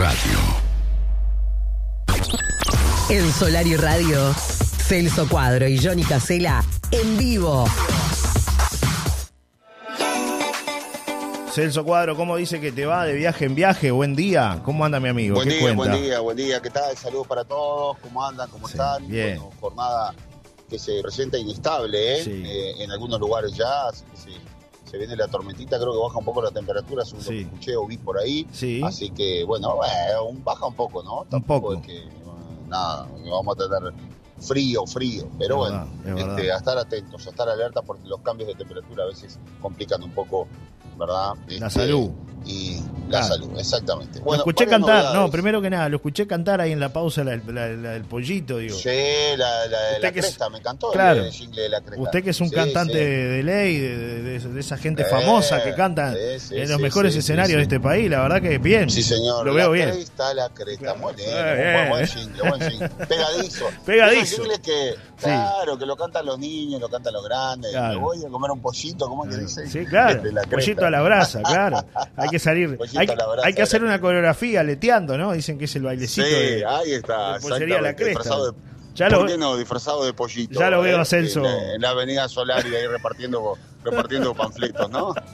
Radio. En Solar y Radio, Celso Cuadro y Johnny Casela en vivo. Celso Cuadro, ¿cómo dice que te va de viaje en viaje? Buen día. ¿Cómo anda mi amigo? Buen ¿Qué día, cuenta? buen día, buen día. ¿Qué tal? Saludos para todos. ¿Cómo andan? ¿Cómo Sí, están? bien. Bueno, jornada que se presenta inestable ¿eh? Sí. Eh, en algunos lugares ya. así que se, se viene la tormentita, creo que baja un poco la temperatura, según lo Sí. que escuché o vi por ahí. Sí. Así que, bueno, bueno, un- baja un poco, ¿no? Tampoco poco. es que, bueno, nada, vamos a tener frío, frío. Pero bueno, es este, a estar atentos, a estar alerta porque los cambios de temperatura a veces complican un poco, ¿verdad? La Este, salud. Y la Claro. salud, exactamente. lo Bueno, escuché varias cantar, no, novedades. primero que nada, lo escuché cantar ahí en la pausa la, la- la del pollito, digo. Sí, la, la, que es- cresta, me encantó Claro. el jingle de la cresta. Usted que es un Sí, cantante sí. de, ley, de, de- de- esa gente Eh, famosa que canta sí, en los mejores escenarios de este país, la verdad que bien. Sí, señor. Lo veo la bien. cresta, la cresta. Claro. Eh, buen, jingle, buen jingle. Pegadizo. Pegadizo. Jingles que, claro, que lo cantan los niños, lo cantan los grandes. Me voy a comer un pollito, ¿cómo que dice? Sí, claro. Cresta. Pollito a la brasa, claro. Hay que salir. Hay, a hay que hacer una coreografía leteando, ¿no? Dicen que es el Sí, bailecito de. ahí está. de La Cresta. Ya ¿Por lo, qué no? Disfrazado de pollito. Ya lo veo a eh, Celso. En la, en la avenida Solari ahí repartiendo, repartiendo panfletos, ¿no?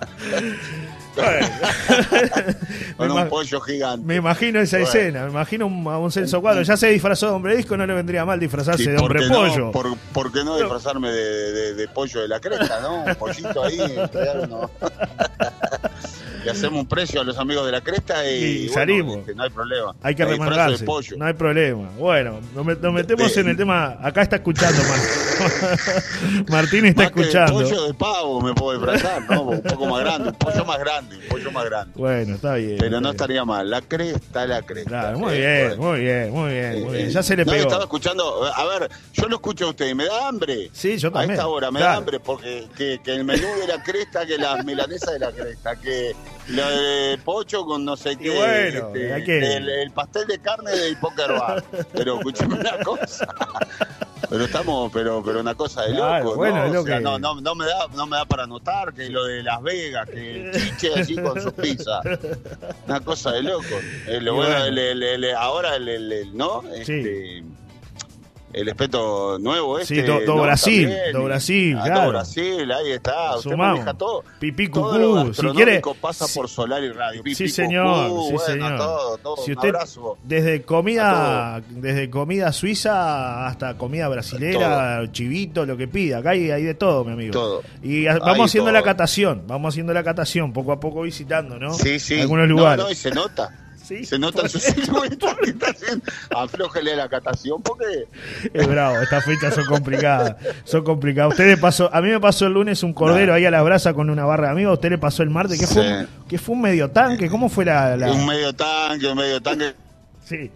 Con un pollo gigante. me imagino esa Bueno. escena, me imagino un- a un Celso Cuadro. Ya se disfrazó de hombre disco, no le vendría mal disfrazarse ¿Y de hombre no? pollo. ¿Por, por qué no disfrazarme de, de- de pollo de la cresta, no? Un pollito ahí, uno. Le hacemos un precio a los amigos de la cresta y, Y salimos. este, no hay problema. Hay que de remangarse. pollo. No hay problema. Bueno, nos, met- nos metemos De- en el tema. Acá está escuchando Mar- Martín está Más que escuchando. pollo de pavo me puedo disfrazar, ¿no? Un poco más grande, un pollo más grande, un pollo más grande. Bueno, está bien. Pero no bien. estaría mal. La cresta, la cresta. Claro, muy Eh, bien, bueno. muy bien, muy bien, muy Eh, bien. Ya se le no, pegó. estaba escuchando, a ver, yo lo escucho a usted, me da hambre. Sí, yo también. A esta hora me Claro. da hambre porque que, que el menú de la cresta, que las milanesas de la cresta, que lo de pocho con no sé qué, bueno, este, el, el pastel de carne de Poker Bar. Pero escúchame una cosa. Pero estamos, pero, pero una cosa de Claro, loco, bueno, ¿no? es lo O sea, que- no, no, no me da, no me da para notar que lo de Las Vegas, que el chiche así con sus pizzas. Una cosa de loco. El, Y bueno, bueno. el- ahora el, el- el- ¿no? Este, el espeto nuevo este. Sí, do- do ¿no? Brasil, También. do Brasil, Ah, claro. do Brasil, ahí está. Usted Sumamos. maneja todo. Pipí Todo cucú, si gastronómico quiere. pasa por Solar y Radio. Pipí, Sí, señor, cucú, sí, bueno, señor. todo, todo. Si Un usted abrazo. desde comida, desde comida suiza hasta comida brasilera, chivito, lo que pida, acá hay, hay de todo, mi amigo. Todo. Y vamos haciendo todo. la catación, vamos haciendo la catación, poco a poco visitando, ¿no? Sí, sí. Algunos No, lugares. No, y se nota. Sí, Se nota en su silueta que está haciendo. Aflójele la catación porque. Es bravo, estas fechas son complicadas, son complicadas. Usted le pasó, a mí me pasó el lunes un cordero ahí a la brasa con una barra de amigos, a usted le pasó el martes, que fue, Sí. un, que fue un medio tanque, ¿cómo fue la...? la- Un medio tanque, un medio tanque, Sí.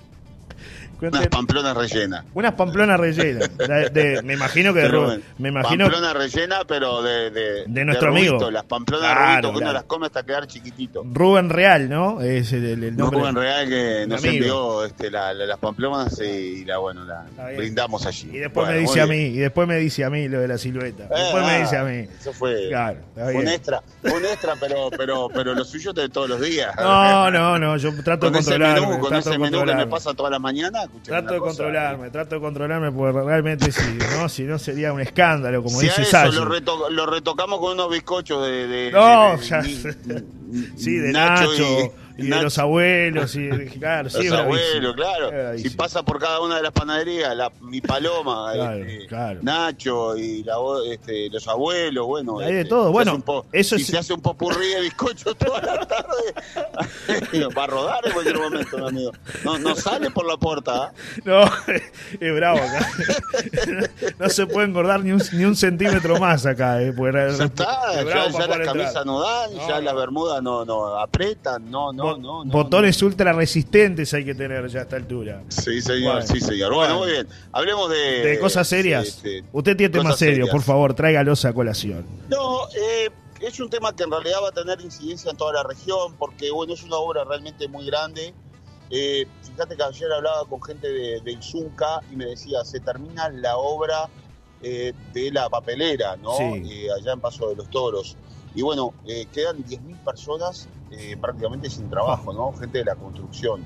Unas pamplonas rellenas. unas pamplonas rellenas. De- me imagino que de Rubén- me imagino Pamplona rellena, pero de. De, De nuestro Rubito, amigo. Las pamplonas Claro, de Rubito, que claro. uno las come hasta quedar chiquitito. Rubén Real, ¿no? Es el, el- el No nombre. en real que nos amigo. envió este, la- la- las pamplonas y la, bueno, la brindamos allí. Y después Bueno, me dice a mí, y después me dice a mí lo de la silueta. Eh, Después me ah, dice a mí. Eso fue Claro, un extra, un extra, pero, pero, pero lo suyo de todos los días. No, no, no, yo trato con de menú, con trato ese menú que me pasa todas las mañanas, Trato de controlarme, trato de controlarme porque realmente si no, si no sería un escándalo, como si dice eso lo, reto- lo retocamos con unos bizcochos de, de- No, de- de- ya- Sí, de Nacho, y, de los abuelos, y claro, sí, Los abuelos, claro. Si pasa por cada una de las panaderías, la, mi paloma, Claro, este, claro. Nacho y la, este, los abuelos, bueno. Hay de este, todo, bueno, eso es- se hace un popurrí de bizcocho toda la tarde, va a rodar en cualquier momento, mi amigo. No, no sale por la puerta. ¿ah? No, es bravo acá. No se puede engordar ni un, ni un centímetro más acá, eh, porque Ya está, es ya, ya las camisas no dan, No, ya no. las bermudas no, no apretan, no, no, Bo- no. no, Botones ultra resistentes hay que tener ya a esta altura. Sí, señor, Bueno. sí, señor. Bueno, muy bien. Hablemos de... De cosas serias. este, Usted tiene temas serios, por favor, tráigalos a colación. No, eh, es un tema que en realidad va a tener incidencia en toda la región, porque bueno, es una obra realmente muy grande. Eh, fíjate que ayer hablaba con gente de, del Zunca y me decía, se termina la obra eh, de la papelera, ¿no? Sí. Eh, allá en Paso de los Toros. Y bueno, eh, quedan 10.000 personas eh, prácticamente sin trabajo, ¿no? Gente de la construcción.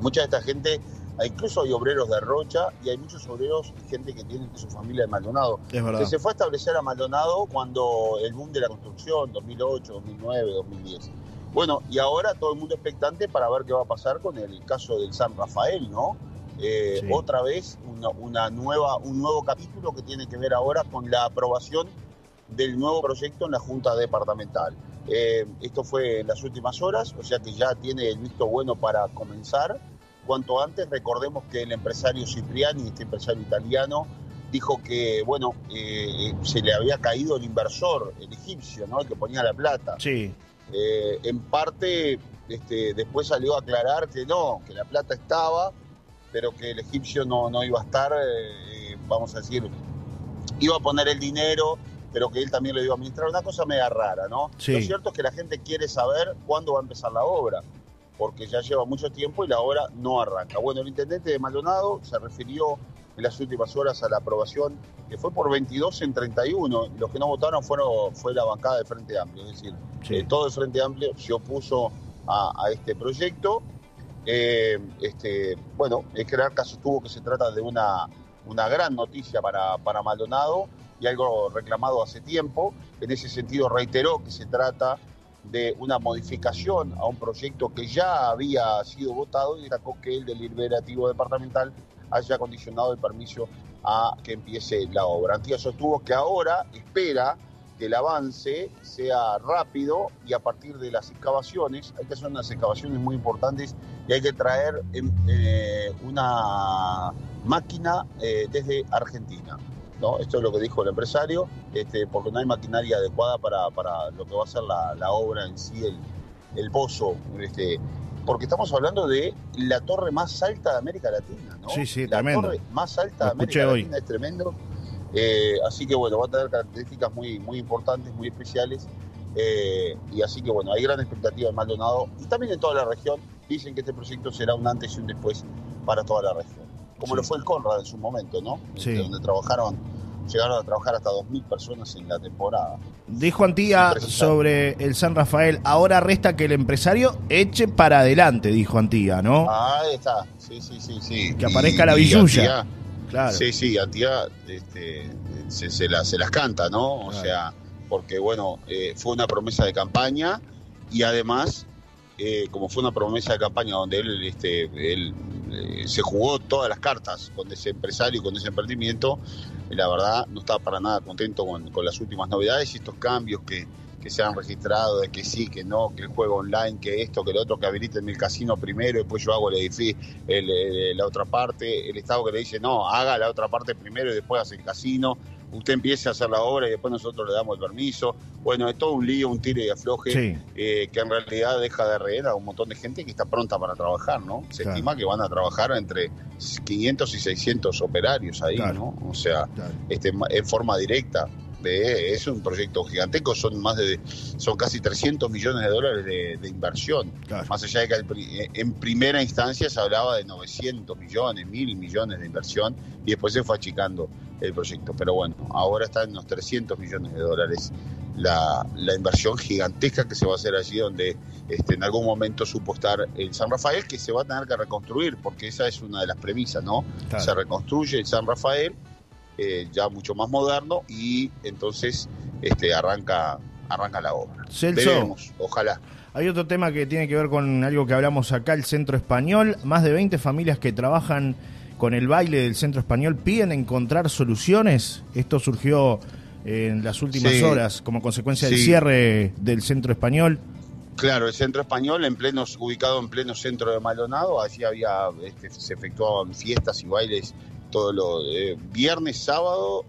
Mucha de esta gente, incluso hay obreros de Rocha y hay muchos obreros, gente que tiene su familia en Maldonado. Es verdad. Que se fue a establecer a Maldonado cuando el boom de la construcción, 2008, 2009, 2010. Bueno, y ahora todo el mundo expectante para ver qué va a pasar con el caso del San Rafael, ¿no? Eh, Sí. Otra vez una, una nueva, un nuevo capítulo que tiene que ver ahora con la aprobación del nuevo proyecto en la Junta Departamental. Eh, esto fue en las últimas horas, o sea que ya tiene el visto bueno para comenzar. Cuanto antes, recordemos que el empresario Cipriani, este empresario italiano, dijo que, bueno, eh, se le había caído el inversor, el egipcio, ¿no? El que ponía la plata. Sí, Eh, en parte, este, después salió a aclarar que no, que la plata estaba, pero que el egipcio no, no iba a estar, vamos a decir, iba a poner el dinero, pero que él también lo iba a administrar. Una cosa media rara, ¿no? Sí. Lo cierto es que la gente quiere saber cuándo va a empezar la obra, porque ya lleva mucho tiempo y la obra no arranca. Bueno, el intendente de Maldonado se refirió en las últimas horas a la aprobación, que fue por 22 en 31. Los que no votaron fueron, fue la bancada del Frente Amplio, es decir, sí. eh, todo el Frente Amplio se opuso a, a este proyecto. Eh, este, bueno, es que Arca sostuvo que se trata de una, una gran noticia para, para Maldonado y algo reclamado hace tiempo. En ese sentido reiteró que se trata de una modificación a un proyecto que ya había sido votado y destacó que el deliberativo departamental haya condicionado el permiso a que empiece la obra. Antía sostuvo que ahora espera que el avance sea rápido y a partir de las excavaciones, hay que hacer unas excavaciones muy importantes y hay que traer em, eh, una máquina eh, desde Argentina. ¿No? Esto es lo que dijo el empresario, este, porque no hay maquinaria adecuada para, para lo que va a ser la, la obra en sí, el, el pozo. Este, porque estamos hablando de la torre más alta de América Latina, ¿no? Sí, sí, la tremendo. torre más alta de América hoy. Latina es tremendo. Eh, así que bueno, va a tener características muy, muy importantes, muy especiales. Eh, y así que bueno, hay gran expectativa en Maldonado y también en toda la región. Dicen que este proyecto será un antes y un después para toda la región. Como Sí. lo fue el Conrad en su momento, ¿no? Sí. Este, Donde trabajaron, llegaron a trabajar hasta 2.000 personas en la temporada. Dijo Antía sobre el San Rafael, ahora resta que el empresario eche para adelante, dijo Antía, ¿no? Ahí está, sí, sí, sí, sí. Que aparezca la billulla. Claro. Sí, sí, Antía este, se, se la- se las canta, ¿no? O Claro. sea, porque bueno, eh, fue una promesa de campaña y además, eh, como fue una promesa de campaña donde él, este, él eh, se jugó todas las cartas con ese empresario y con ese emprendimiento, eh, la verdad no estaba para nada contento con, con las últimas novedades y estos cambios que, que se han registrado, de que sí, que no, que el juego online, que esto, que lo otro, que habiliten el casino primero, después yo hago el edificio, el- la otra parte, el Estado que le dice, no, haga la otra parte primero y después hace el casino, usted empiece a hacer la obra y después nosotros le damos el permiso. Bueno, es todo un lío, un tire y afloje, Sí. eh, que en realidad deja de reír a un montón de gente que está pronta para trabajar, ¿no? Se Claro. estima que van a trabajar entre 500 y 600 operarios ahí, Claro. ¿no? O sea, Claro. este, en forma directa. De, es un proyecto gigantesco, son más de son casi 300 millones de dólares de, de inversión. Claro. Más allá de que eh, en primera instancia se hablaba de 900 millones, 1000 millones de inversión y después se fue achicando el proyecto. Pero bueno, ahora está en los 300 millones de dólares la, la inversión gigantesca que se va a hacer allí donde este, en algún momento supo estar el San Rafael que se va a tener que reconstruir porque esa es una de las premisas, ¿no? Claro. Se reconstruye el San Rafael eh, ya mucho más moderno y entonces este, arranca, arranca la obra. Celso. Veremos, ojalá. Hay otro tema que tiene que ver con algo que hablamos acá, el Centro Español. Más de 20 familias que trabajan con el baile del Centro Español piden encontrar soluciones. Esto surgió en las últimas Sí. horas como consecuencia del cierre del Centro Español. Claro, el centro español, en pleno, ubicado en pleno centro de Maldonado, allí había, este, se efectuaban fiestas y bailes todo lo eh, viernes, sábado,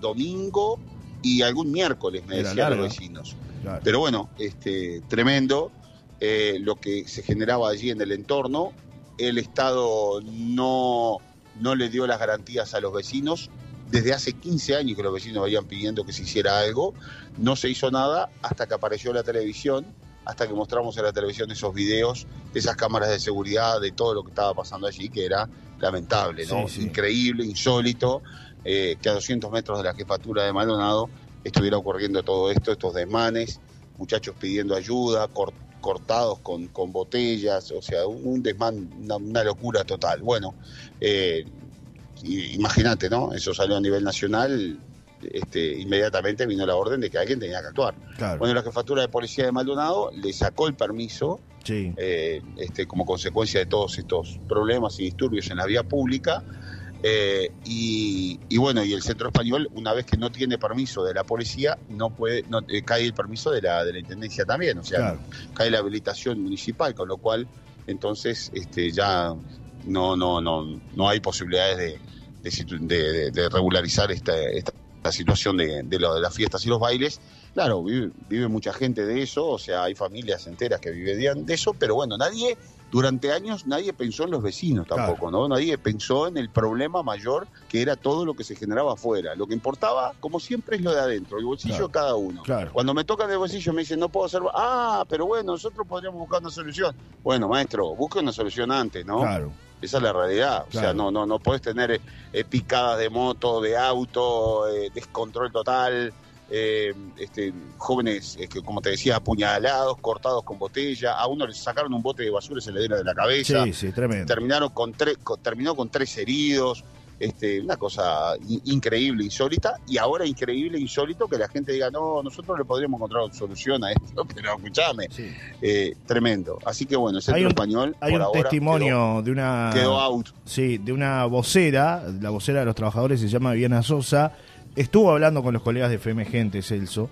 domingo y algún miércoles, me Era decían los vecinos. Claro. Pero bueno, este, tremendo eh, lo que se generaba allí en el entorno. El Estado no, no le dio las garantías a los vecinos. Desde hace 15 años que los vecinos vayan pidiendo que se hiciera algo. No se hizo nada hasta que apareció la televisión, hasta que mostramos en la televisión esos videos de esas cámaras de seguridad, de todo lo que estaba pasando allí, que era lamentable, ¿no? Sí, sí. Increíble, insólito, eh, que a 200 metros de la jefatura de Maldonado estuviera ocurriendo todo esto, estos desmanes, muchachos pidiendo ayuda, cor- cortados con, con botellas, o sea, un, un desmán, una, una locura total. Bueno, eh, imagínate, ¿no? Eso salió a nivel nacional, este, inmediatamente vino la orden de que alguien tenía que actuar. Claro. Bueno, la jefatura de policía de Maldonado le sacó el permiso sí. eh, este, como consecuencia de todos estos problemas y disturbios en la vía pública. Eh, y, y bueno, y el centro español, una vez que no tiene permiso de la policía, no puede, no, eh, cae el permiso de la, de la intendencia también, o sea, Claro. cae la habilitación municipal, con lo cual entonces este, ya no, no, no, no hay posibilidades de, de, regularizar esta, esta, esta situación de, de, lo de las fiestas y los bailes. Claro, vive, vive mucha gente de eso, o sea, hay familias enteras que viven de eso, pero bueno, nadie, durante años, nadie pensó en los vecinos tampoco, ¿no? Nadie pensó en el problema mayor que era todo lo que se generaba afuera. Lo que importaba, como siempre, es lo de adentro, el bolsillo Claro. de cada uno. Claro. Cuando me tocan el bolsillo me dicen, no puedo hacer... Ah, pero bueno, nosotros podríamos buscar una solución. Bueno, maestro, busque una solución antes, ¿no? Claro. Esa es la realidad. O sea, no, no, no puedes tener eh, picadas de moto, de auto, eh, descontrol total, eh, este, jóvenes, eh, que, como te decía, apuñalados, cortados con botella. A uno le sacaron un bote de basura y se le dieron de la cabeza. Sí, sí, tremendo. Terminaron con tres, con- terminó con tres heridos. Este, una cosa in- increíble, insólita, y ahora increíble, insólito que la gente diga, no, nosotros le podríamos encontrar solución a esto, pero escuchame, Sí. eh, tremendo. Así que bueno, el centro Hay un- español Hay por un ahora testimonio de una quedó out. sí, de una vocera, la vocera de los trabajadores se llama Viviana Sosa, estuvo hablando con los colegas de FM Gente, Celso,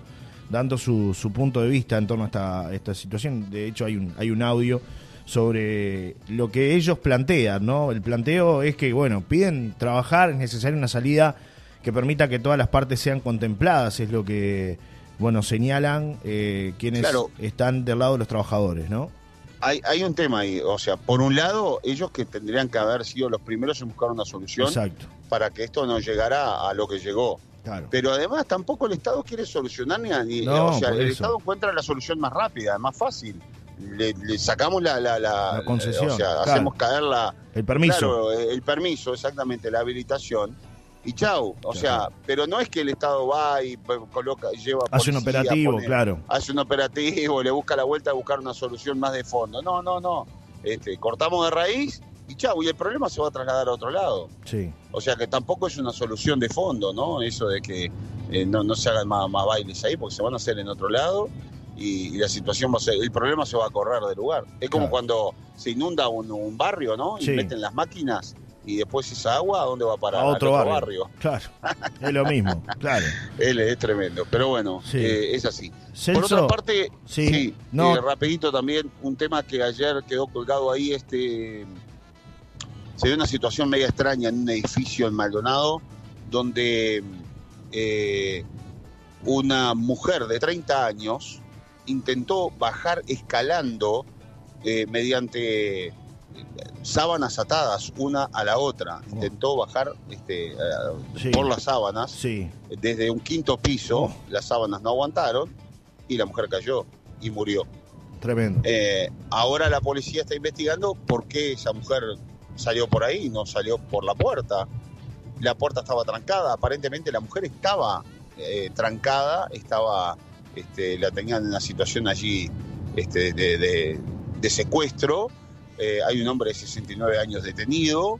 dando su, su punto de vista en torno a esta, esta situación. De hecho, hay un, hay un audio sobre lo que ellos plantean, ¿no? El planteo es que, bueno, piden trabajar, es necesaria una salida que permita que todas las partes sean contempladas, es lo que, bueno, señalan eh, quienes Claro. están del lado de los trabajadores, ¿no? Hay, hay un tema ahí, o sea, por un lado, ellos que tendrían que haber sido los primeros en buscar una solución Exacto, para que esto no llegara a lo que llegó. Claro. Pero además tampoco el Estado quiere solucionar ni, No, o sea, el eso. Estado encuentra la solución más rápida, más fácil. Le, le sacamos la, la, la- La concesión, o sea, claro. hacemos caer la, El permiso. Claro, el permiso, exactamente, la habilitación. Y chau, o Claro. sea, pero no es que el Estado va y coloca, lleva Hace un operativo, pone- claro. hace un operativo, le busca la vuelta a buscar una solución más de fondo. No, no, no. Este, cortamos de raíz y chau, y el problema se va a trasladar a otro lado. Sí, O sea que tampoco es una solución de fondo, ¿no? Eso de que eh, no, no se hagan más, más bailes ahí, porque se van a hacer en otro lado y, y la situación va a ser, el problema se va a correr del lugar. Es como Claro. cuando se inunda un, un barrio, ¿no? Y Sí. meten las máquinas y después esa agua, ¿a dónde va a parar? a otro barrio. Claro, es lo mismo, claro. Él es tremendo, pero bueno, Sí. eh, es así. Celso, Por otra parte, sí, sí, no. eh, rapidito también, un tema que ayer quedó colgado ahí, este se dio una situación media extraña en un edificio en Maldonado, donde eh, una mujer de 30 años intentó bajar escalando eh, mediante eh, sábanas atadas una a la otra. Intentó bajar este, Sí. por las sábanas sí, desde un quinto piso, Oh. las sábanas no aguantaron y la mujer cayó y murió. tremendo. Eh, ahora la policía está investigando por qué esa mujer salió por ahí, no salió por la puerta. La puerta estaba trancada, aparentemente la mujer estaba eh, trancada, estaba, este, la tenían en una situación allí este, de, secuestro. Eh, hay un hombre de 69 años detenido,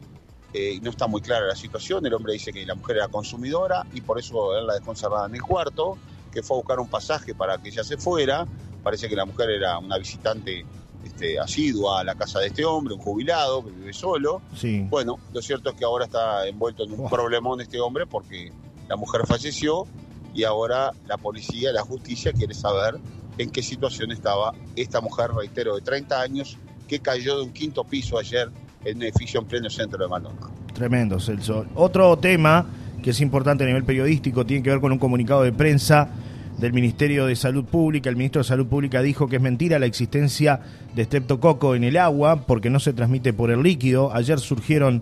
eh, no está muy clara la situación. El hombre dice que la mujer era consumidora y por eso él la dejó encerrada en el cuarto, que fue a buscar un pasaje para que ella se fuera. Parece que la mujer era una visitante este, asidua a la casa de este hombre, un jubilado que vive solo. Sí, Bueno, lo cierto es que ahora está envuelto en un Oh. problemón este hombre porque la mujer falleció y ahora la policía, la justicia quiere saber en qué situación estaba esta mujer, reitero, de 30 años, que cayó de un quinto piso ayer en un edificio en pleno centro de Maldonado. tremendo, Celso. Otro tema que es importante a nivel periodístico tiene que ver con un comunicado de prensa del Ministerio de Salud Pública. El ministro de Salud Pública dijo que es mentira la existencia de streptococo en el agua porque no se transmite por el líquido. Ayer surgieron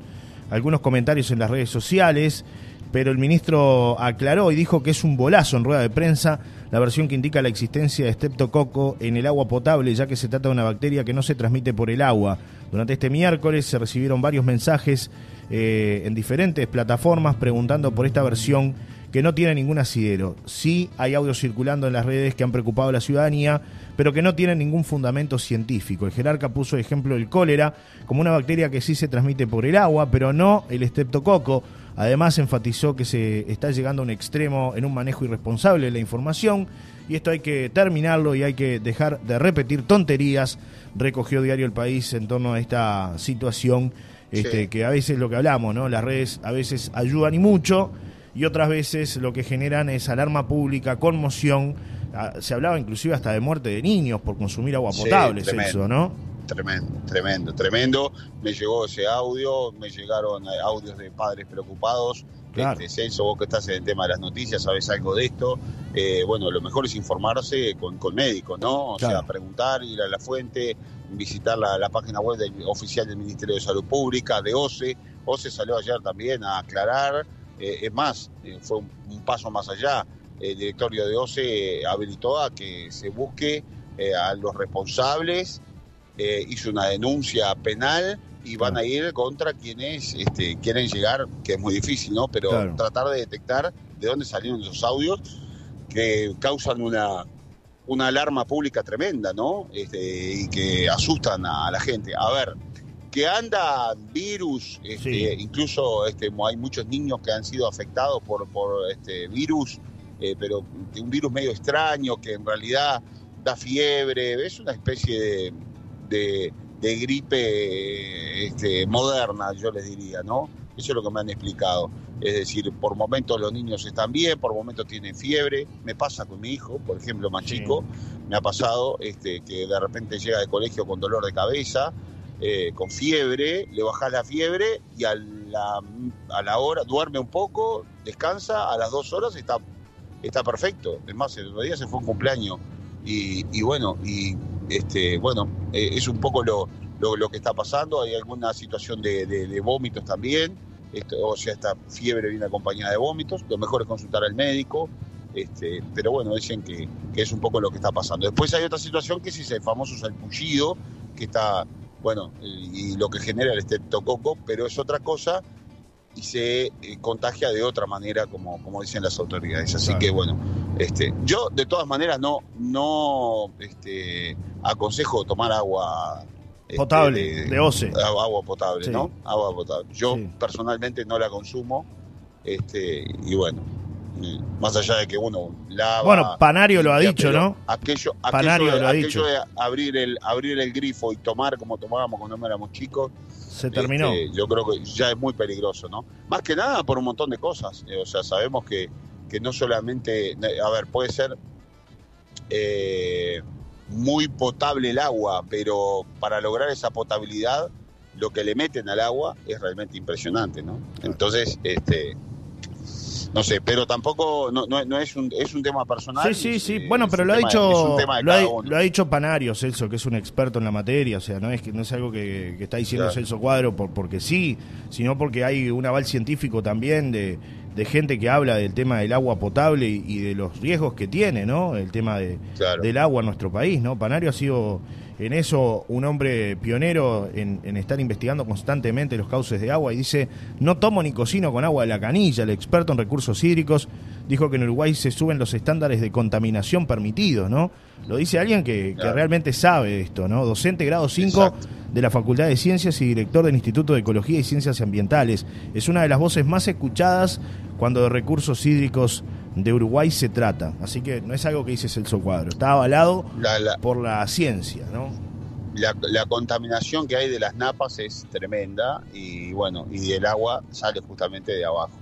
algunos comentarios en las redes sociales, pero el ministro aclaró y dijo que es un bolazo en rueda de prensa la versión que indica la existencia de streptococo en el agua potable, ya que se trata de una bacteria que no se transmite por el agua. Durante este miércoles se recibieron varios mensajes eh, en diferentes plataformas preguntando por esta versión que no tiene ningún asidero. Sí hay audios circulando en las redes que han preocupado a la ciudadanía, pero que no tienen ningún fundamento científico. El jerarca puso ejemplo el cólera como una bacteria que sí se transmite por el agua, pero no el estreptococo. Además enfatizó que se está llegando a un extremo en un manejo irresponsable de la información y esto hay que terminarlo y hay que dejar de repetir tonterías, recogió Diario El País en torno a esta situación este, que a veces lo que hablamos, ¿no? Las redes a veces ayudan y mucho y otras veces lo que generan es alarma pública, conmoción. Ah, se hablaba inclusive hasta de muerte de niños por consumir agua potable, eso, ¿no? Tremendo, tremendo, tremendo. Me llegó ese audio, me llegaron eh, audios de padres preocupados. Claro. Este, Celso, vos que estás en el tema de las noticias, sabes algo de esto. Eh, bueno, lo mejor es informarse con, con médicos, ¿no? O sea, preguntar, ir a la fuente, visitar la, página web oficial del Ministerio de Salud Pública, de OCE. OCE salió ayer también a aclarar. Eh, es más, fue un, paso más allá. El directorio de OCE habilitó a que se busque a los responsables eh, hizo una denuncia penal y van a ir contra quienes este, quieren llegar, que es muy difícil, ¿no? Pero tratar de detectar de dónde salieron esos audios que causan una, una alarma pública tremenda, ¿no? Este, y que asustan a, la gente. A ver, que anda virus, este, incluso este, hay muchos niños que han sido afectados por, por este virus, eh, pero un virus medio extraño que en realidad da fiebre, es una especie de de, gripe este, moderna, yo les diría, ¿no? Eso es lo que me han explicado. Es decir, por momentos los niños están bien, por momentos tienen fiebre. Me pasa con mi hijo, por ejemplo, más chico, me ha pasado este, que de repente llega de colegio con dolor de cabeza, eh, con fiebre, le baja la fiebre y a la, a la hora duerme un poco, descansa, a las dos horas está, está perfecto. Es más, el otro día se fue un cumpleaños y, y bueno, y este, bueno, eh, es un poco lo, lo, que está pasando. Hay alguna situación de, vómitos también. Esto, o sea, esta fiebre viene acompañada de vómitos. Lo mejor es consultar al médico. Este, pero bueno, dicen que, es un poco lo que está pasando. Después hay otra situación que es el famoso salpullido, que está, bueno, y, lo que genera el estreptococo, pero es otra cosa y se eh, contagia de otra manera, como, como dicen las autoridades. Así que bueno, este, yo de todas maneras no, no este, aconsejo tomar agua este, potable, de, OCE. Agua potable, ¿no? Agua potable. Yo personalmente no la consumo, este, y bueno, más allá de que uno lava. Bueno, Panario lo ha dicho, ¿no? Aquello, Panario lo ha dicho. de abrir el, abrir el grifo y tomar como tomábamos cuando éramos chicos. Se terminó. Este, yo creo que ya es muy peligroso, ¿no? Más que nada por un montón de cosas. Eh, o sea, sabemos que, que no solamente. A ver, puede ser. Eh, muy potable el agua, pero para lograr esa potabilidad, lo que le meten al agua es realmente impresionante, ¿no? Entonces, este, no sé, pero tampoco no, no, es, un, es un tema personal. Sí, sí, sí. bueno, pero lo ha dicho lo ha, dicho Panario, Celso, que es un experto en la materia. O sea, no es que no es algo que, está diciendo Celso Cuadro por, porque sí, sino porque hay un aval científico también de, de gente que habla del tema del agua potable y, de los riesgos que tiene, ¿no? El tema de, del agua en nuestro país, ¿no? Panario ha sido en eso un hombre pionero en, estar investigando constantemente los cauces de agua y dice, no tomo ni cocino con agua de la canilla. El experto en recursos hídricos dijo que en Uruguay se suben los estándares de contaminación permitidos, ¿no? Lo dice alguien que, realmente sabe esto, ¿no? Docente grado 5 de la Facultad de Ciencias y director del Instituto de Ecología y Ciencias Ambientales. Es una de las voces más escuchadas cuando de recursos hídricos de Uruguay se trata. Así que no es algo que dice Celso Cuadro, está avalado por la ciencia, ¿no? La, contaminación que hay de las napas es tremenda y bueno, y el agua sale justamente de abajo,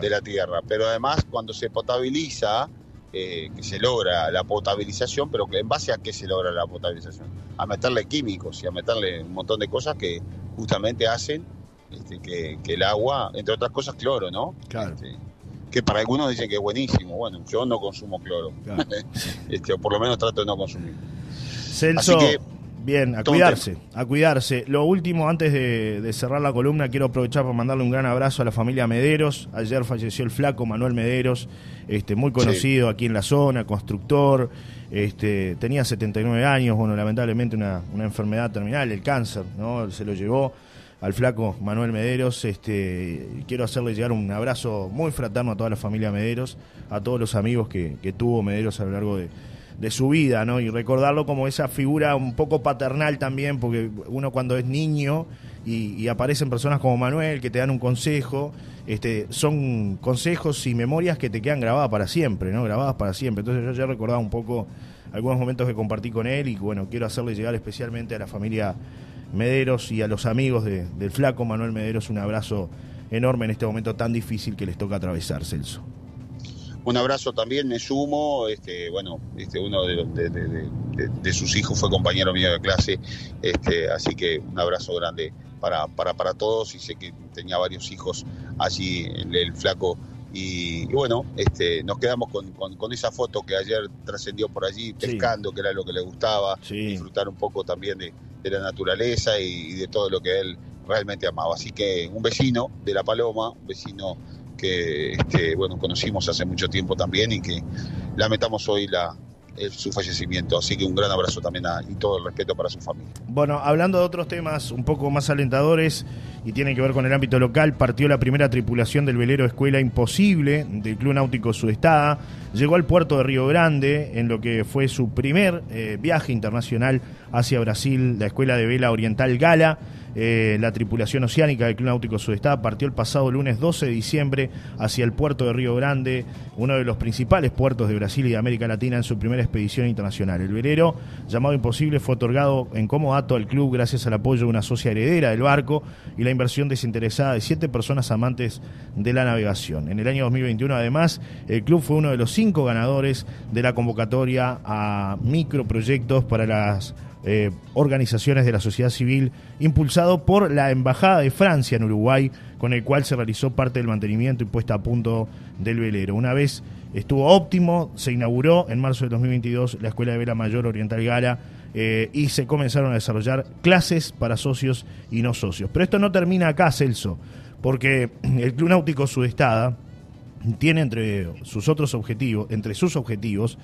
de la tierra. Pero además cuando se potabiliza, eh, que se logra la potabilización, pero en base a qué se logra la potabilización? A meterle químicos y a meterle un montón de cosas que justamente hacen este, que, el agua, entre otras cosas, cloro, ¿no? Claro. Este, que para algunos dicen que es buenísimo. Bueno, yo no consumo cloro. este, o por lo menos trato de no consumir. Celso, bien, a cuidarse, a cuidarse. Lo último, antes de, cerrar la columna, quiero aprovechar para mandarle un gran abrazo a la familia Mederos. Ayer falleció el flaco Manuel Mederos, este, muy conocido aquí en la zona, constructor. Este, tenía 79 años, bueno, lamentablemente una, una enfermedad terminal, el cáncer, ¿no? Se lo llevó al flaco Manuel Mederos. Este, quiero hacerle llegar un abrazo muy fraterno a toda la familia Mederos, a todos los amigos que, tuvo Mederos a lo largo de, su vida, ¿no? Y recordarlo como esa figura un poco paternal también, porque uno cuando es niño y, aparecen personas como Manuel que te dan un consejo, este, son consejos y memorias que te quedan grabadas para siempre, ¿no? Grabadas para siempre. Entonces yo ya recordaba un poco algunos momentos que compartí con él y bueno, quiero hacerle llegar especialmente a la familia Mederos y a los amigos del flaco Manuel Mederos un abrazo enorme en este momento tan difícil que les toca atravesar, Celso. Un abrazo también, me sumo, este, bueno, este, uno de, sus hijos fue compañero mío de clase, este, así que un abrazo grande para, para, para todos y sé que tenía varios hijos allí, el, flaco y, bueno, este, nos quedamos con, esa foto que ayer trascendió por allí, pescando, que era lo que le gustaba, disfrutar un poco también de, la naturaleza y, de todo lo que él realmente amaba. Así que un vecino de La Paloma, un vecino que este, bueno, conocimos hace mucho tiempo también y que lamentamos hoy la, su fallecimiento. Así que un gran abrazo también y todo el respeto para su familia. Bueno, hablando de otros temas un poco más alentadores y tienen que ver con el ámbito local, partió la primera tripulación del velero Escuela Imposible del Club Náutico Sudestada. Llegó al puerto de Río Grande en lo que fue su primer eh, viaje internacional hacia Brasil, la Escuela de Vela Oriental Gala. Eh, la tripulación oceánica del Club Náutico Sudestada partió el pasado lunes 12 de diciembre hacia el puerto de Río Grande, uno de los principales puertos de Brasil y de América Latina en su primera expedición internacional. El velero, llamado Imposible, fue otorgado en comodato al club gracias al apoyo de una socia heredera del barco y la inversión desinteresada de siete personas amantes de la navegación. En el año 2021, además, el club fue uno de los cinco ganadores de la convocatoria a microproyectos para las eh, organizaciones de la sociedad civil, impulsado por la Embajada de Francia en Uruguay, con el cual se realizó parte del mantenimiento y puesta a punto del velero. Una vez estuvo óptimo, se inauguró en marzo de 2022 la Escuela de Vela Mayor Oriental Gala eh, y se comenzaron a desarrollar clases para socios y no socios. Pero esto no termina acá, Celso, porque el Club Náutico Sudestada tiene entre sus otros objetivos, entre sus objetivos,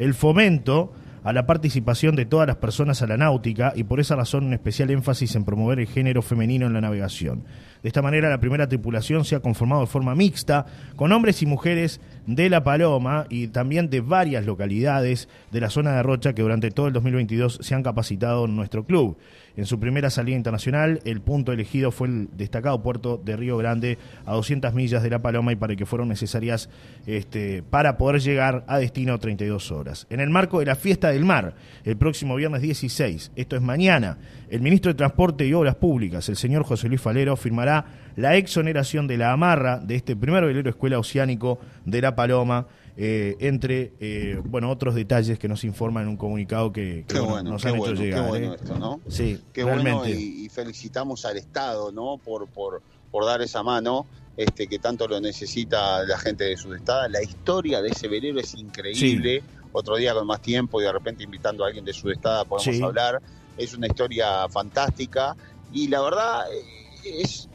el fomento a la participación de todas las personas a la náutica y por esa razón un especial énfasis en promover el género femenino en la navegación. De esta manera, la primera tripulación se ha conformado de forma mixta, con hombres y mujeres de La Paloma y también de varias localidades de la zona de Rocha que durante todo el 2022 se han capacitado en nuestro club. En su primera salida internacional, el punto elegido fue el destacado puerto de Río Grande, a 200 millas de La Paloma y para que fueron necesarias este, para poder llegar a destino 32 horas. En el marco de la fiesta del mar, el próximo viernes 16, esto es mañana, el ministro de Transporte y Obras Públicas, el señor José Luis Falero, firmará la exoneración de la amarra de este primer velero escuela oceánico de La Paloma eh, entre eh, bueno otros detalles que nos informan en un comunicado que, nos han hecho llegar. Qué bueno ¿eh? esto, ¿no? Sí, qué bueno y, felicitamos al Estado, ¿no? Por, por, por dar esa mano. Este, que tanto lo necesita la gente de Sudestada. La historia de ese velero es increíble. Otro día con más tiempo y de repente invitando a alguien de Sudestada podemos hablar. Es una historia fantástica y la verdad es,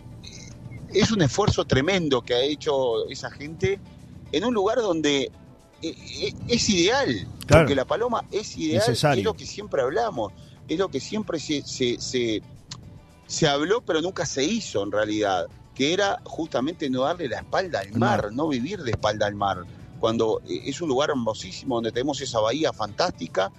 es un esfuerzo tremendo que ha hecho esa gente en un lugar donde eh, eh, es ideal, porque la paloma es ideal, es lo que siempre hablamos, es lo que siempre se, se, se, habló, pero nunca se hizo en realidad, que era justamente no darle la espalda al mar, no vivir de espalda al mar, cuando eh, es un lugar hermosísimo, donde tenemos esa bahía fantástica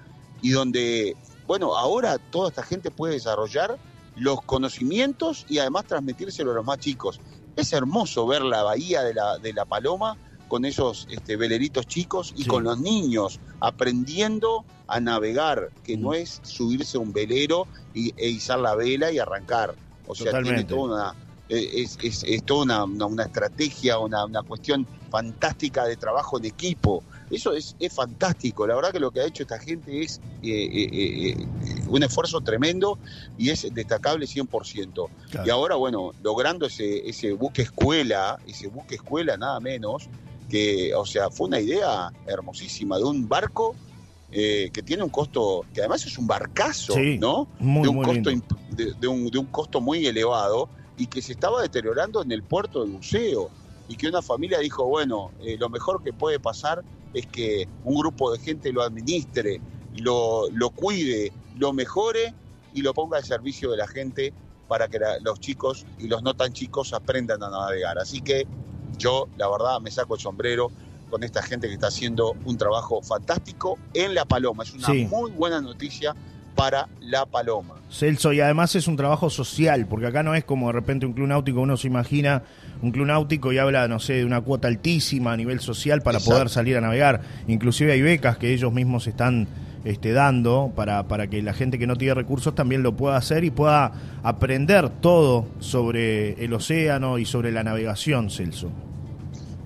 y donde, bueno, ahora toda esta gente puede desarrollar los conocimientos y además transmitírselo a los más chicos. Es hermoso ver la bahía de la, de la Paloma con esos este, veleritos chicos y con los niños aprendiendo a navegar, que no es subirse a un velero y, e izar la vela y arrancar. O sea, tiene toda una, e, es, es, es toda una, una, estrategia, una, una, cuestión fantástica de trabajo en equipo. Eso es, es, fantástico. La verdad que lo que ha hecho esta gente es eh, eh, eh, un esfuerzo tremendo y es destacable 100%. Y ahora, bueno, logrando ese, ese buque escuela, ese buque escuela nada menos, que, o sea, fue una idea hermosísima de un barco eh, que tiene un costo, que además es un barcazo, ¿no? de, un costo, de, un, de, un, costo muy elevado y que se estaba deteriorando en el puerto de buceo y que una familia dijo, bueno, eh, lo mejor que puede pasar es que un grupo de gente lo administre, lo, lo cuide, lo mejore y lo ponga al servicio de la gente para que la- los chicos y los no tan chicos aprendan a navegar. Así que yo, la verdad, me saco el sombrero con esta gente que está haciendo un trabajo fantástico en La Paloma. Es una Sí. muy buena noticia para La Paloma. Celso, y además es un trabajo social, porque acá no es como de repente un club náutico, uno se imagina un club náutico y habla, no sé, de una cuota altísima a nivel social para Exacto. poder salir a navegar. Inclusive hay becas que ellos mismos están este, dando para, para que la gente que no tiene recursos también lo pueda hacer y pueda aprender todo sobre el océano y sobre la navegación, Celso.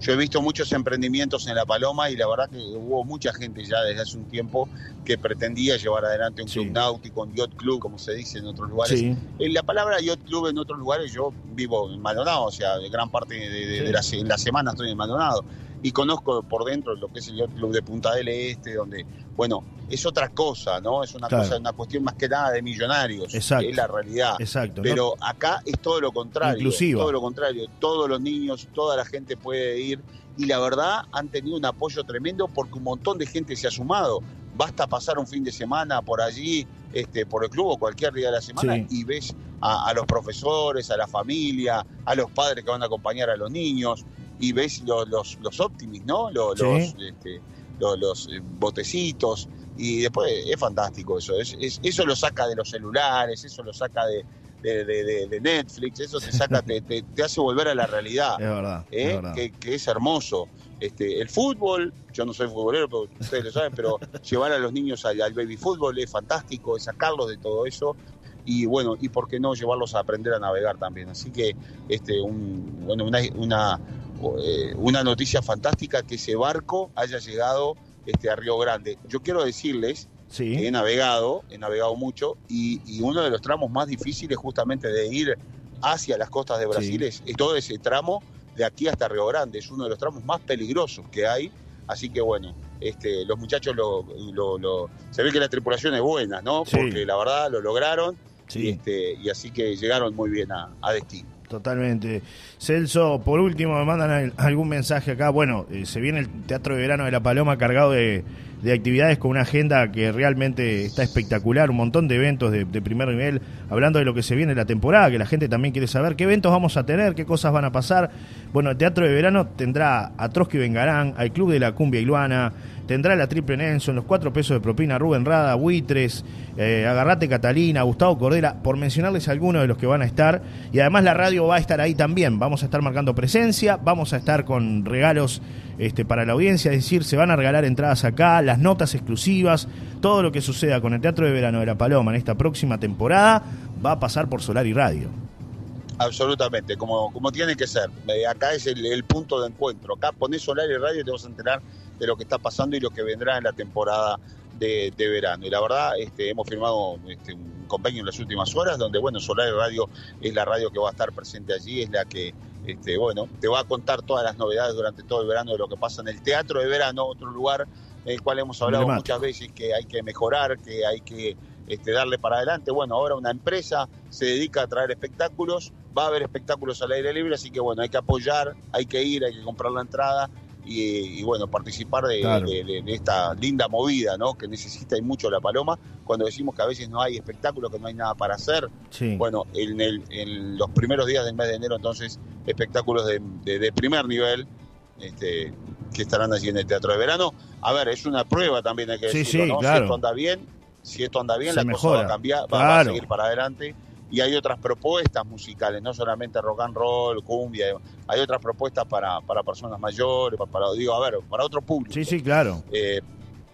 Yo he visto muchos emprendimientos en La Paloma y la verdad que hubo mucha gente ya desde hace un tiempo que pretendía llevar adelante un Sí. club náutico, un yacht club, como se dice en otros lugares. Sí. En la palabra yacht club en otros lugares yo vivo en Maldonado, o sea, gran parte de, de- Sí. de la, se- en la semana estoy en Maldonado y conozco por dentro lo que es el yacht club de Punta del Este, donde, bueno, es otra cosa, ¿no? Es una Claro. cosa, una cuestión más que nada de millonarios, Exacto. es la realidad. Exacto. ¿no? Pero acá es todo lo contrario. Inclusiva. Todo lo contrario. Todos los niños, toda la gente puede ir. Y la verdad han tenido un apoyo tremendo porque un montón de gente se ha sumado. Basta pasar un fin de semana por allí, este, por el club o cualquier día de la semana Sí. y ves a, a los profesores, a la familia, a los padres que van a acompañar a los niños y ves los, los, los optimis, ¿no? Los, Sí. los, este, los, los, eh, botecitos. Y después es fantástico eso. Es- es- eso lo saca de los celulares, eso lo saca de, de, de- de- de Netflix, eso te saca, te, te- te hace volver a la realidad, Es verdad. es ¿eh? verdad. que, que es hermoso. Este, el fútbol, yo no soy futbolero, pero ustedes lo saben, pero llevar a los niños al, al baby fútbol es fantástico, es sacarlos de todo eso y bueno, y por qué no llevarlos a aprender a navegar también. Así que este, un, bueno, una, una, eh, una noticia fantástica que ese barco haya llegado este, a Río Grande. Yo quiero decirles Sí. que he navegado, he navegado mucho, y, y uno de los tramos más difíciles justamente de ir hacia las costas de Brasil Sí. es, es todo ese tramo de aquí hasta Río Grande, es uno de los tramos más peligrosos que hay, así que bueno, este, los muchachos lo, lo- lo- se ve que la tripulación es buena, ¿no? Sí. Porque la verdad lo lograron Sí. este, y así que llegaron muy bien a, a destino. Totalmente. Celso, por último, me mandan al- algún mensaje acá. Bueno, eh, se viene el Teatro de Verano de La Paloma cargado de, de actividades con una agenda que realmente está espectacular, un montón de eventos de, de primer nivel, hablando de lo que se viene la temporada, que la gente también quiere saber qué eventos vamos a tener, qué cosas van a pasar. Bueno, el Teatro de Verano tendrá a Trotsky Vengarán, al Club de la Cumbia Iluana, tendrá la Triple Nelson, los cuatro pesos de propina, Rubén Rada, Buitres, eh, Agarrate Catalina, Gustavo Cordera, por mencionarles algunos de los que van a estar. Y además la radio va a estar ahí también. Vamos a estar marcando presencia, vamos a estar con regalos este, para la audiencia, es decir, se van a regalar entradas acá, las notas exclusivas, todo lo que suceda con el Teatro de Verano de La Paloma en esta próxima temporada va a pasar por Solar y Radio. Absolutamente, como, como tiene que ser. Eh, acá es el, el punto de encuentro. Acá ponés solar y radio y te vas a enterar de lo que está pasando y lo que vendrá en la temporada de, de verano. Y la verdad, este, hemos firmado este, un convenio en las últimas horas, donde, bueno, Solar Radio es la radio que va a estar presente allí, es la que, este, bueno, te va a contar todas las novedades durante todo el verano de lo que pasa en el Teatro de Verano, otro lugar en el cual hemos hablado muchas veces que hay que mejorar, que hay que este, darle para adelante. Bueno, ahora una empresa se dedica a traer espectáculos, va a haber espectáculos al aire libre, así que bueno, hay que apoyar, hay que ir, hay que comprar la entrada y, y, bueno, participar de, Claro. de- de- de esta linda movida, ¿no? Que necesita y mucho la paloma. Cuando decimos que a veces no hay espectáculos, que no hay nada para hacer, Sí. bueno, en, el- en los primeros días del mes de enero, entonces, espectáculos de, primer nivel este, que estarán allí en el Teatro de Verano. A ver, es una prueba también, hay que Sí, decirlo, sí, ¿no? claro. Si esto anda bien, si esto anda bien, Se la cosa va a cambiar, va, va a seguir para adelante. Y hay otras propuestas musicales, no solamente rock and roll, cumbia, hay otras propuestas para, para personas mayores, para, para- digo, a ver, para otro público. Sí, sí, claro. Eh,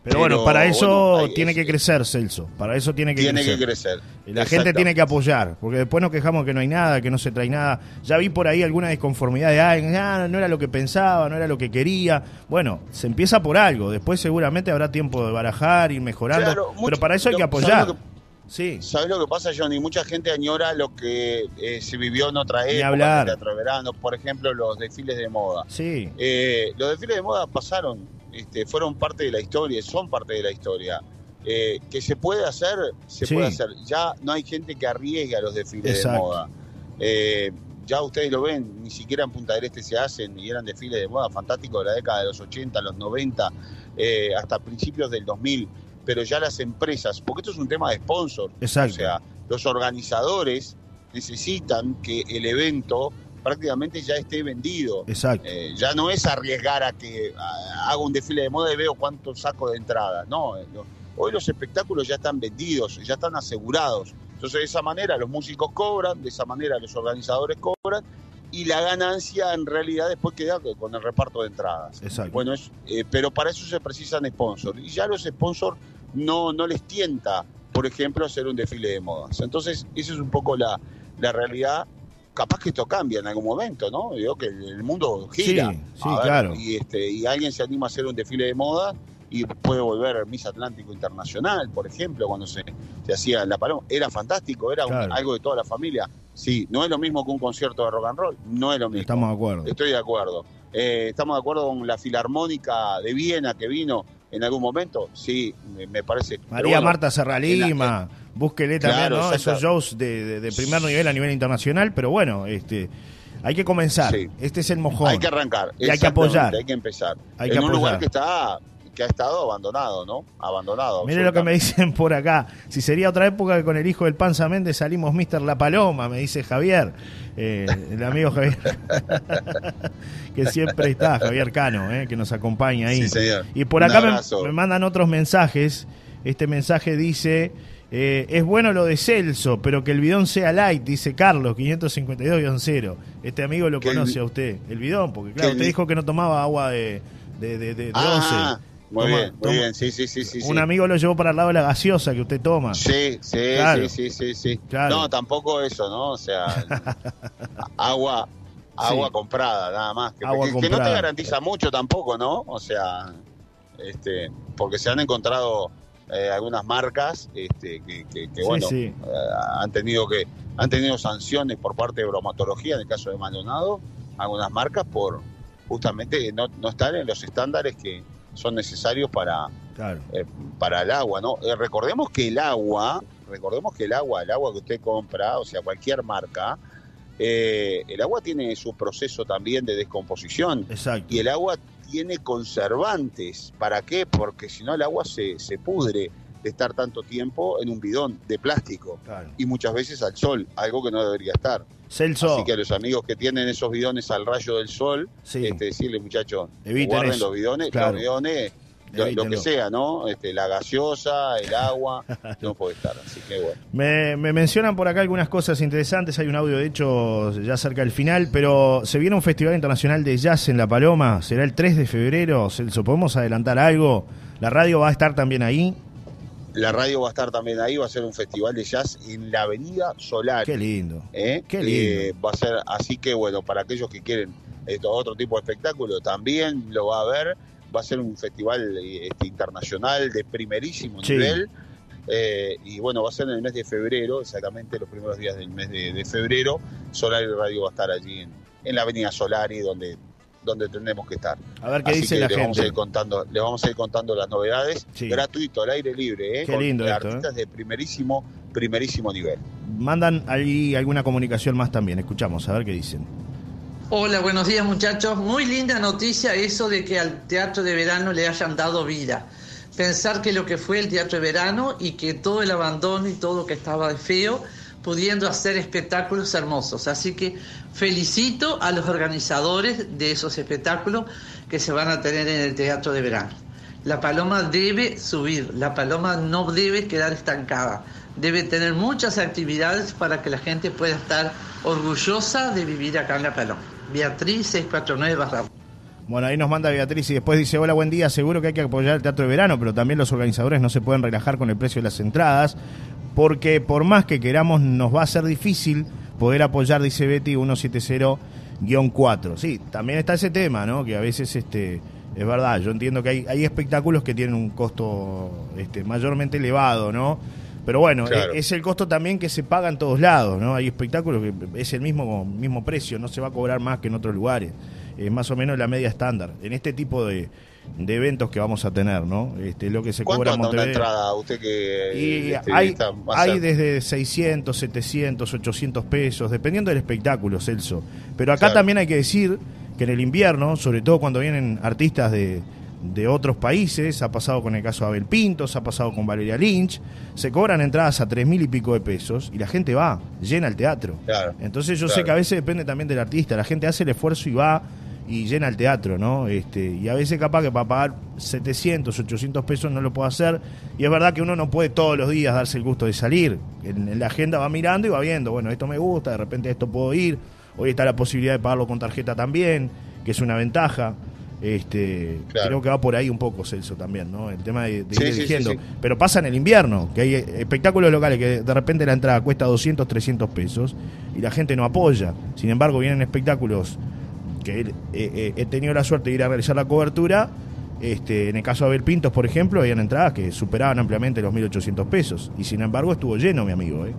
Pero, bueno, Pero, para eso bueno, tiene es- que crecer, Celso. Para eso tiene que tiene crecer. que crecer. Y La gente tiene que apoyar, porque después nos quejamos que no hay nada, que no se trae nada. Ya vi por ahí alguna disconformidad de, ah, no era lo que pensaba, no era lo que quería. Bueno, se empieza por algo, después seguramente habrá tiempo de barajar, ir mejorando, Claro, pero mucho- para eso hay que ¿sabes apoyar. Sí, ¿Sabes lo que pasa, Johnny? Mucha gente añora lo que eh, se vivió en otra época, hablar. en el verano, por ejemplo, los desfiles de moda. sí, Eh, los desfiles de moda pasaron, este, fueron parte de la historia, son parte de la historia. Eh, que se puede hacer, se Sí. puede hacer. Ya no hay gente que arriesgue a los desfiles Exacto. de moda. Ya ustedes lo ven, ni siquiera en Punta del Este se hacen y eran desfiles de moda fantásticos de la década de los 80, los 90, eh, hasta principios del 2000. Pero ya las empresas, porque esto es un tema de sponsor, exacto. o sea, los organizadores necesitan que el evento prácticamente ya esté vendido. Exacto. Eh, ya no es arriesgar a que haga un desfile de moda y veo cuánto saco de entrada. No, eh, no. hoy los espectáculos ya están vendidos, ya están asegurados. Entonces de esa manera los músicos cobran, de esa manera los organizadores cobran y la ganancia en realidad después queda con el reparto de entradas. Exacto. Bueno, es, eh, pero para eso se precisan sponsors. Y ya los sponsors no, no les tienta, por ejemplo, hacer un desfile de modas. Entonces, esa es un poco la, la realidad. Capaz que esto cambia en algún momento, ¿no? Digo que el mundo gira. Sí, sí, ver, claro. Y, este, y alguien se anima a hacer un desfile de moda y puede volver Miss Atlántico Internacional, por ejemplo, cuando se, se hacía en La Paloma. Era fantástico, era un- algo de toda la familia. Sí, no es lo mismo que un concierto de rock and roll, no es lo mismo. Estamos de acuerdo. Estoy de acuerdo. Eh, ¿Estamos de acuerdo con la Filarmónica de Viena que vino en algún momento? Sí, me, parece. María bueno, Marta Serralima, búsquele también Claro, ¿no? esos shows de, de- de primer nivel a nivel internacional, pero bueno, este hay que comenzar. Sí. Este es el mojón. Hay que arrancar. Y hay que apoyar. Hay que empezar. Hay en un lugar que está que ha estado abandonado, ¿no? Abandonado. Mire lo que me dicen por acá. Si sería otra época que con el hijo del Panza Méndez salimos Mister La Paloma, me dice Javier, eh, el amigo Javier, que siempre está, Javier Cano, eh, que nos acompaña ahí. Sí, señor. Y por acá me, mandan otros mensajes. Este mensaje dice, eh, es bueno lo de Celso, pero que el bidón sea light, dice Carlos, 552-0. Este amigo lo el- conoce a usted, el bidón, porque claro, usted dijo que no tomaba agua de, de, de, Ah, 11. Muy Toma- bien, muy toma- bien. Sí, sí, sí, sí. un sí. amigo lo llevó para el lado de la gaseosa que usted toma. Sí, sí, Claro. sí, sí, sí, sí. Claro. No, tampoco eso, ¿no? O sea, agua, agua Sí. comprada, nada más. Que, Agua que- que no te garantiza mucho tampoco, ¿no? O sea, este, porque se han encontrado eh, algunas marcas este, que, que- que, bueno, sí. eh, han tenido que han tenido sanciones por parte de bromatología en el caso de Maldonado, algunas marcas por justamente no, no estar en los estándares que son necesarios para, Claro. eh, para el agua, ¿no? Eh, recordemos que el agua, recordemos que el agua, el agua que usted compra, o sea, cualquier marca, eh, el agua tiene su proceso también de descomposición Exacto. y el agua tiene conservantes. ¿Para qué? Porque si no el agua se, se pudre de estar tanto tiempo en un bidón de plástico Claro. y muchas veces al sol, algo que no debería estar. Celso, Así que a los amigos que tienen esos bidones al rayo del sol, sí, este, decirle muchachos, guarden eso. los bidones, Claro. los bidones, lo, lo que sea, ¿no? Este, la gaseosa, el agua, no puede estar. Así que bueno. Me, me mencionan por acá algunas cosas interesantes. Hay un audio, de hecho, ya cerca del final. Pero se viene un Festival Internacional de Jazz en La Paloma. Será el 3 de febrero. Celso, ¿podemos adelantar algo? La radio va a estar también ahí. La radio va a estar también ahí, va a ser un festival de jazz en la Avenida Solar. Qué lindo. ¿eh? Qué lindo. Eh, va a ser, así que bueno, para aquellos que quieren esto, otro tipo de espectáculo, también lo va a ver. Va a ser un festival este, internacional de primerísimo Sí. nivel. Eh, y bueno, va a ser en el mes de febrero, exactamente los primeros días del mes de, de febrero. Solar y Radio va a estar allí en, en la Avenida Solari, donde, donde tendremos que estar. A ver qué Así dice que la les vamos, a gente. ir contando, les vamos a ir contando las novedades. Sí. Gratuito, al aire libre, ¿eh? Qué con lindo esto, artistas de primerísimo, primerísimo nivel. Mandan ahí alguna comunicación más también. Escuchamos, a ver qué dicen. Hola, buenos días muchachos. Muy linda noticia eso de que al teatro de verano le hayan dado vida. Pensar que lo que fue el teatro de verano y que todo el abandono y todo que estaba de feo, pudiendo hacer espectáculos hermosos. Así que felicito a los organizadores de esos espectáculos que se van a tener en el teatro de verano. La paloma debe subir, la paloma no debe quedar estancada, debe tener muchas actividades para que la gente pueda estar orgullosa de vivir acá en la paloma. Beatriz 649 barra. Bueno, ahí nos manda Beatriz y después dice, hola, buen día, seguro que hay que apoyar el teatro de verano, pero también los organizadores no se pueden relajar con el precio de las entradas, porque por más que queramos nos va a ser difícil poder apoyar, dice Betty 170-4. Sí, también está ese tema, ¿no? Que a veces, este, es verdad, yo entiendo que hay, hay espectáculos que tienen un costo este, mayormente elevado, ¿no? Pero bueno, Claro. e- es el costo también que se paga en todos lados, ¿no? Hay espectáculos que es el mismo, mismo precio, no se va a cobrar más que en otros lugares. Es más o menos la media estándar. En este tipo de, de eventos que vamos a tener, ¿no? Este, lo que se ¿Cuánto cobra anda una Montevideo. entrada? Usted que Y este, hay, está más hay desde 600, 700, 800 pesos, dependiendo del espectáculo, Celso. Pero acá Claro. también hay que decir que en el invierno, sobre todo cuando vienen artistas de, de otros países, ha pasado con el caso de Abel Pintos, ha pasado con Valeria Lynch, se cobran entradas a tres mil y pico de pesos y la gente va, llena el teatro. Claro, Entonces yo sé que a veces depende también del artista, la gente hace el esfuerzo y va y llena el teatro, ¿no? Este, y a veces capaz que para pagar 700, 800 pesos no lo puede hacer y es verdad que uno no puede todos los días darse el gusto de salir. En, en la agenda va mirando y va viendo, bueno, esto me gusta, de repente esto puedo ir, hoy está la posibilidad de pagarlo con tarjeta también, que es una ventaja. Este, Claro. creo que va por ahí un poco Celso también, ¿no? El tema de, de Sí, ir sí, eligiendo. sí. Pero pasa en el invierno, que hay espectáculos locales que de repente la entrada cuesta 200, 300 pesos y la gente no apoya. Sin embargo, vienen espectáculos que he- he tenido la suerte de ir a realizar la cobertura. Este, en el caso de Abel Pintos, por ejemplo, habían entradas que superaban ampliamente los 1.800 pesos. Y sin embargo, estuvo lleno, mi amigo. ¿eh?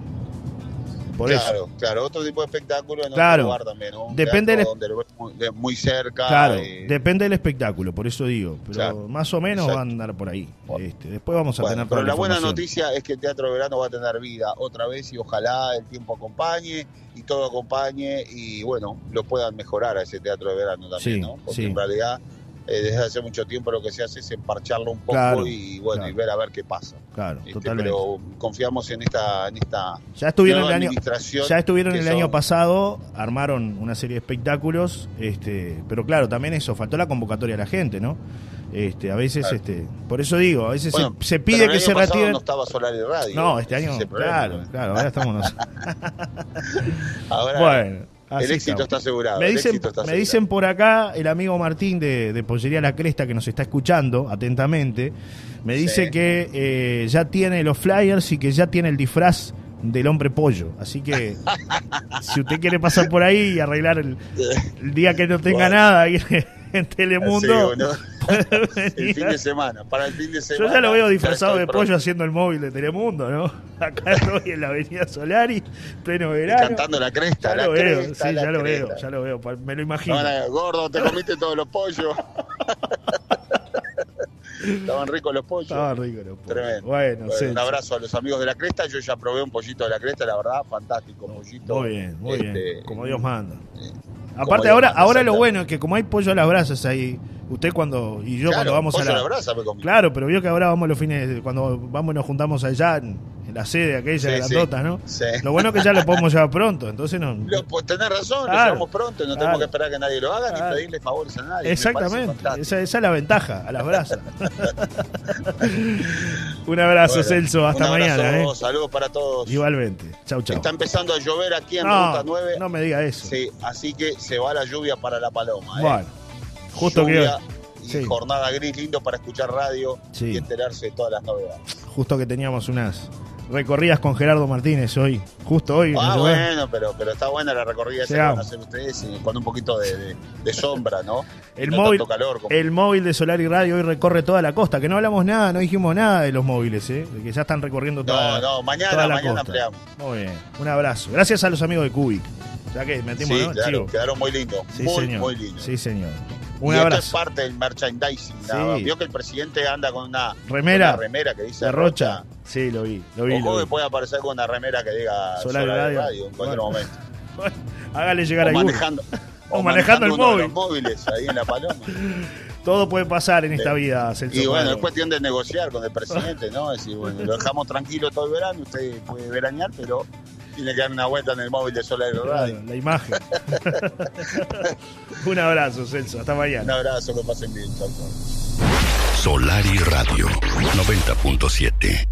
Por claro, eso. claro, otro tipo de espectáculo en Claro. otro lugar también, Depende del- donde lo ves muy, cerca. Claro, eh, depende del espectáculo, por eso digo. Pero Claro, más o menos exacto. va a andar por ahí. Este, después vamos a bueno, tener pero la buena noticia es que el Teatro de Verano va a tener vida otra vez y ojalá el tiempo acompañe y todo acompañe y bueno, lo puedan mejorar a ese Teatro de Verano también, Sí, ¿no? Porque sí. en realidad eh, desde hace mucho tiempo lo que se hace es emparcharlo un poco Claro, y bueno, claro. y ver a ver qué pasa. Claro, Este, totalmente. pero confiamos en esta, en esta Ya estuvieron nueva el año, administración ya estuvieron el año pasado, armaron una serie de espectáculos, este, pero claro, también eso, faltó la convocatoria a la gente, ¿no? Este, a veces, Claro. este, por eso digo, a veces Bueno, se, se pero pide que se retiren. No estaba Solar y Radio. No, este año, es problema, claro, claro, ahora estamos nosotros. Ahora bueno, el así éxito está asegurado. Me el dicen, me por acá el amigo Martín de, de Pollería La Cresta que nos está escuchando atentamente. Me dice Sí. que eh, ya tiene los flyers y que ya tiene el disfraz del hombre pollo. Así que si usted quiere pasar por ahí y arreglar el, el día que no tenga Bueno. nada en Telemundo, Sí, el fin de semana, para el fin de Yo semana. ya lo veo disfrazado de pollo haciendo el móvil de Telemundo, ¿no? Acá estoy en la avenida Solari, pleno Y verano. Cantando la cresta, Ya la lo veo, sí, la ya lo cresta. veo, ya lo veo, me lo imagino. No, gordo, te comiste todos los pollos. Estaban ricos los pollos. Estaba rico, los pollos. Tremendo. Bueno, un abrazo a los amigos de la cresta. Yo ya probé un pollito de la cresta, la verdad, fantástico. Pollito. Muy bien, muy Este, bien, como Dios manda. como Aparte ahora, ahora lo bueno es que como hay pollo a las brasas ahí, usted cuando y yo Claro, cuando vamos a la, a la brasa me comí. Claro, pero vio que ahora vamos los fines, cuando vamos y nos juntamos allá la sede aquella Sí, grandota, sí. ¿no? Sí. Lo bueno es que ya lo podemos llevar pronto, entonces no. Lo, pues tenés razón, Claro, lo llevamos pronto, no claro. tenemos que esperar que nadie lo haga Claro. ni pedirle favores a nadie. Exactamente, esa, esa es la ventaja, a las brasas. Un abrazo, Bueno, Celso, hasta un abrazo, mañana, ¿eh? Saludos para todos. Igualmente. Chau, chau. Está empezando a llover aquí en No, Ruta 9. no me diga eso. Sí, así que se va la lluvia para la paloma. ¿eh? Bueno, justo que lluvia sí. jornada gris lindo para escuchar radio Sí. y enterarse de todas las novedades. justo que teníamos unas recorridas con Gerardo Martínez hoy, justo hoy. Ah, bueno, pero, pero está buena la recorrida esa que van a hacer ustedes y con un poquito de, de- de sombra, ¿no? El no móvil, tanto calor como- el móvil de Solar y Radio hoy recorre toda la costa, que no hablamos nada, no dijimos nada de los móviles, ¿eh? de que ya están recorriendo toda, No, no, mañana, toda la mañana costa. ampliamos. Muy bien, un abrazo. Gracias a los amigos de Cubic, ya que metimos, Sí, ¿no? claro, quedaron muy lindos. Sí, muy, señor. muy lindos. Sí, señor. Y Un esto es abrazo. parte del merchandising. Sí. Vio que el presidente anda con una Remera. una remera que dice De Rocha. Sí, lo vi, lo vi. Ojo lo que vi. puede aparecer con una remera que diga Solar Solar, Radio. Radio. en cualquier Bueno. momento. Hágale llegar O a manejando, O manejando el uno de móvil. los móviles ahí en la paloma. Todo puede pasar en esta Sí. vida, Celso Y bueno, es cuestión de negociar con el presidente, ¿no? Es decir, bueno, lo dejamos tranquilo todo el verano, usted puede veranear, pero tiene que dar una vuelta en el móvil de Solar Claro, Radio. la imagen. Un abrazo, Celso. Hasta Un mañana. abrazo, que pasen bien. Chau, chau. Solar y Radio 90.7.